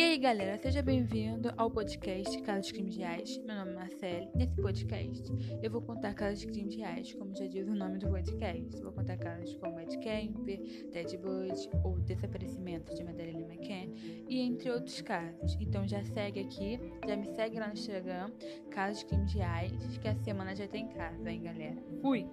E aí, galera, seja bem-vindo ao podcast Casos de Crimes Reais. Meu nome é Marcele. Nesse podcast, eu vou contar casos de crimes reais, como já diz o nome do podcast. Vou contar casos como Ed Kemper, Ted Bundy ou desaparecimento de Madeleine McCann e entre outros casos. Então já segue aqui, já me segue lá no Instagram, Casos de Crimes Reais, que a semana já tá tem casa, hein, galera? Fui!